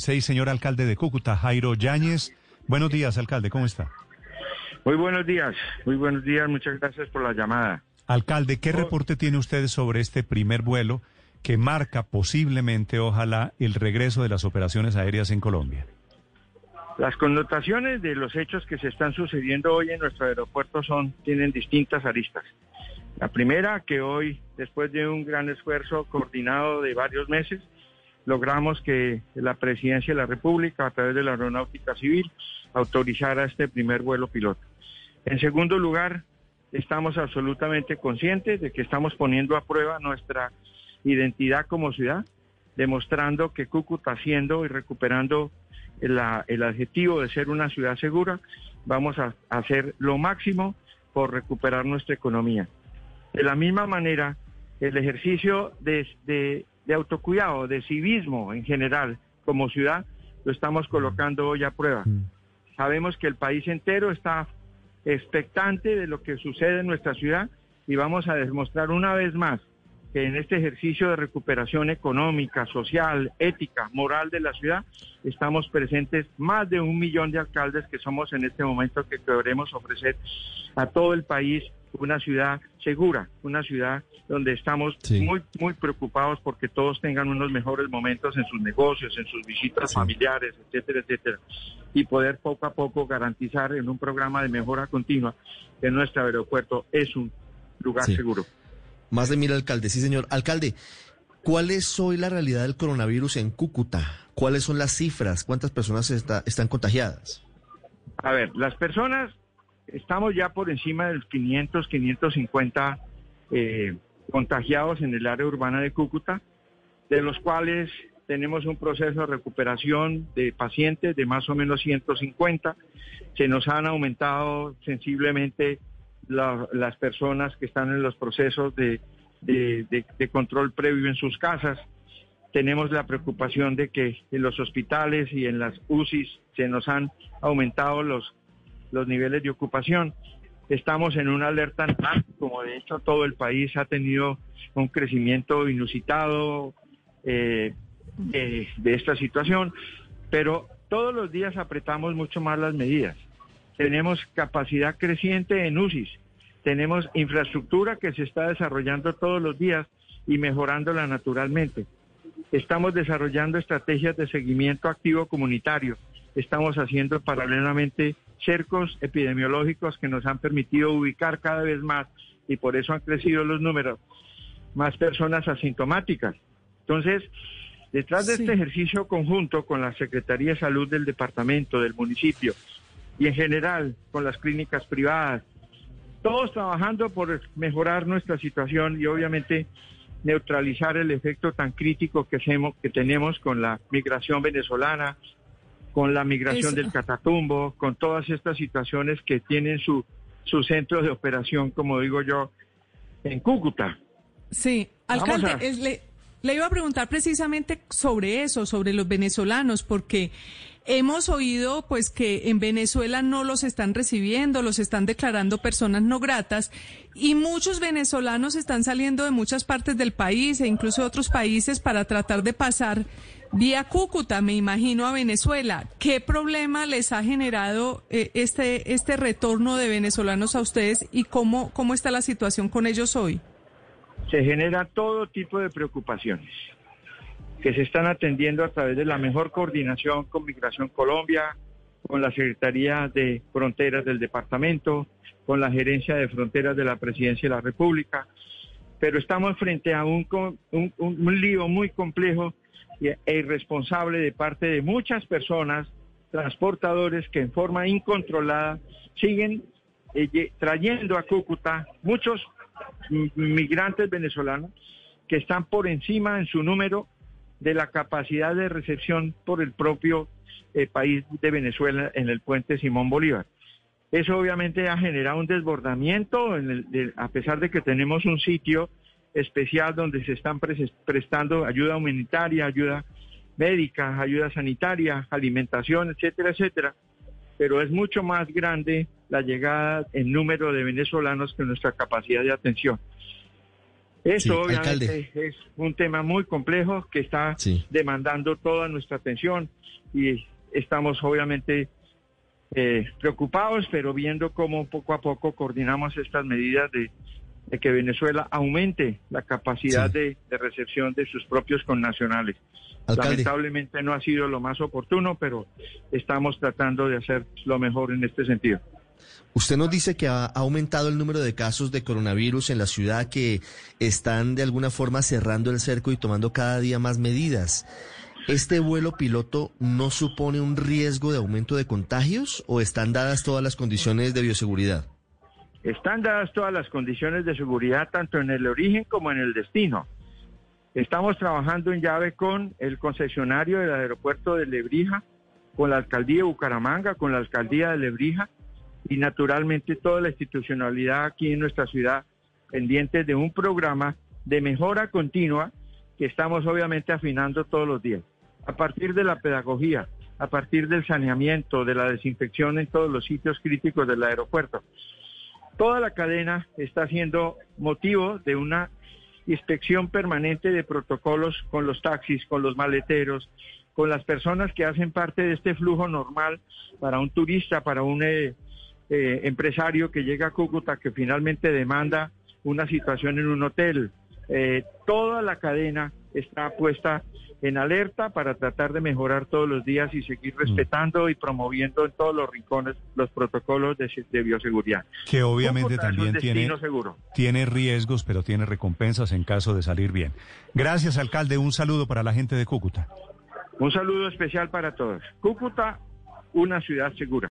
Señor alcalde de Cúcuta, Jairo Yáñez. Buenos días, alcalde, ¿cómo está? Muy buenos días, muy buenos días, muchas gracias por la llamada. Alcalde, ¿qué reporte tiene usted sobre este primer vuelo que marca posiblemente, ojalá, el regreso de las operaciones aéreas en Colombia? Las connotaciones de los hechos que se están sucediendo hoy en nuestro aeropuerto son tienen distintas aristas. La primera, que hoy, después de un gran esfuerzo coordinado de varios meses, logramos que la Presidencia de la República, a través de la Aeronáutica Civil, autorizara este primer vuelo piloto. En segundo lugar, estamos absolutamente conscientes de que estamos poniendo a prueba nuestra identidad como ciudad, demostrando que Cúcuta, haciendo y recuperando el, adjetivo de ser una ciudad segura, vamos a, hacer lo máximo por recuperar nuestra economía. De la misma manera, el ejercicio de, de de autocuidado, de civismo en general como ciudad, lo estamos colocando hoy a prueba. Mm. Sabemos que el país entero está expectante de lo que sucede en nuestra ciudad y vamos a demostrar una vez más que en este ejercicio de recuperación económica, social, ética, moral de la ciudad, estamos presentes más de un millón de alcaldes que somos en este momento que queremos ofrecer a todo el país una ciudad segura, una ciudad donde estamos muy, muy preocupados porque todos tengan unos mejores momentos en sus negocios, en sus visitas familiares, etcétera, etcétera. Y poder poco a poco garantizar en un programa de mejora continua que nuestro aeropuerto es un lugar seguro. Más de mil alcaldes, sí señor. Alcalde, ¿cuál es hoy la realidad del coronavirus en Cúcuta? ¿Cuáles son las cifras? ¿Cuántas personas están contagiadas? A ver, las personas estamos ya por encima de los 500, 550 eh, contagiados en el área urbana de Cúcuta, de los cuales tenemos un proceso de recuperación de pacientes de más o menos 150. Se nos han aumentado sensiblemente las personas que están en los procesos de, de, control previo en sus casas. Tenemos la preocupación de que en los hospitales y en las UCIs se nos han aumentado los los niveles de ocupación. Estamos en una alerta como de hecho todo el país ha tenido un crecimiento inusitado eh, de, de esta situación, pero todos los días apretamos mucho más las medidas. Tenemos capacidad creciente en UCIs, tenemos infraestructura que se está desarrollando todos los días y mejorándola naturalmente. Estamos desarrollando estrategias de seguimiento activo comunitario. Estamos haciendo paralelamente cercos epidemiológicos que nos han permitido ubicar cada vez más y por eso han crecido los números, más personas asintomáticas. Entonces, detrás de este ejercicio conjunto con la Secretaría de Salud del departamento, del municipio y en general con las clínicas privadas, todos trabajando por mejorar nuestra situación y obviamente neutralizar el efecto tan crítico que, hacemos, que tenemos con la migración venezolana, con la migración del Catatumbo, con todas estas situaciones que tienen su, su centro de operación, como digo yo, en Cúcuta. Sí, alcalde, le, le iba a preguntar precisamente sobre eso, sobre los venezolanos, porque hemos oído pues que en Venezuela no los están recibiendo, los están declarando personas no gratas y muchos venezolanos están saliendo de muchas partes del país e incluso de otros países para tratar de pasar Vía Cúcuta, me imagino, a Venezuela. ¿Qué problema les ha generado eh, este, este retorno de venezolanos a ustedes y cómo, cómo está la situación con ellos hoy? Se genera todo tipo de preocupaciones que se están atendiendo a través de la mejor coordinación con Migración Colombia, con la Secretaría de Fronteras del Departamento, con la Gerencia de Fronteras de la Presidencia de la República, pero estamos frente a un, un, un lío muy complejo e irresponsable de parte de muchas personas, transportadores que en forma incontrolada siguen eh, trayendo a Cúcuta muchos migrantes venezolanos que están por encima en su número de la capacidad de recepción por el propio eh, país de Venezuela en el puente Simón Bolívar. Eso obviamente ha generado un desbordamiento, a pesar de que tenemos un sitio especial donde se están prestando ayuda humanitaria, ayuda médica, ayuda sanitaria, alimentación, etcétera, etcétera. Pero es mucho más grande la llegada en número de venezolanos que nuestra capacidad de atención. Eso obviamente es un tema muy complejo que está demandando toda nuestra atención y estamos obviamente eh, preocupados, pero viendo cómo poco a poco coordinamos estas medidas de, que Venezuela aumente la capacidad de, recepción de sus propios connacionales. Lamentablemente no ha sido lo más oportuno, pero estamos tratando de hacer lo mejor en este sentido. Usted nos dice que ha aumentado el número de casos de coronavirus en la ciudad, que están de alguna forma cerrando el cerco y tomando cada día más medidas. ¿Este vuelo piloto no supone un riesgo de aumento de contagios o están dadas todas las condiciones de bioseguridad? Están dadas todas las condiciones de seguridad tanto en el origen como en el destino. Estamos trabajando en llave con el concesionario del aeropuerto de Lebrija, con la alcaldía de Bucaramanga, con la alcaldía de Lebrija y naturalmente toda la institucionalidad aquí en nuestra ciudad pendiente de un programa de mejora continua que estamos obviamente afinando todos los días a partir de la pedagogía, a partir del saneamiento, de la desinfección en todos los sitios críticos del aeropuerto. Toda la cadena está siendo motivo de una inspección permanente de protocolos con los taxis, con los maleteros, con las personas que hacen parte de este flujo normal para un turista, para un eh, eh, empresario que llega a Cúcuta, que finalmente demanda una situación en un hotel. Eh, toda la cadena está puesta en alerta para tratar de mejorar todos los días y seguir mm. respetando y promoviendo en todos los rincones los protocolos de, bioseguridad. Que obviamente también tiene, tiene riesgos, pero tiene recompensas en caso de salir bien. Gracias, alcalde. Un saludo para la gente de Cúcuta. Un saludo especial para todos. Cúcuta, una ciudad segura.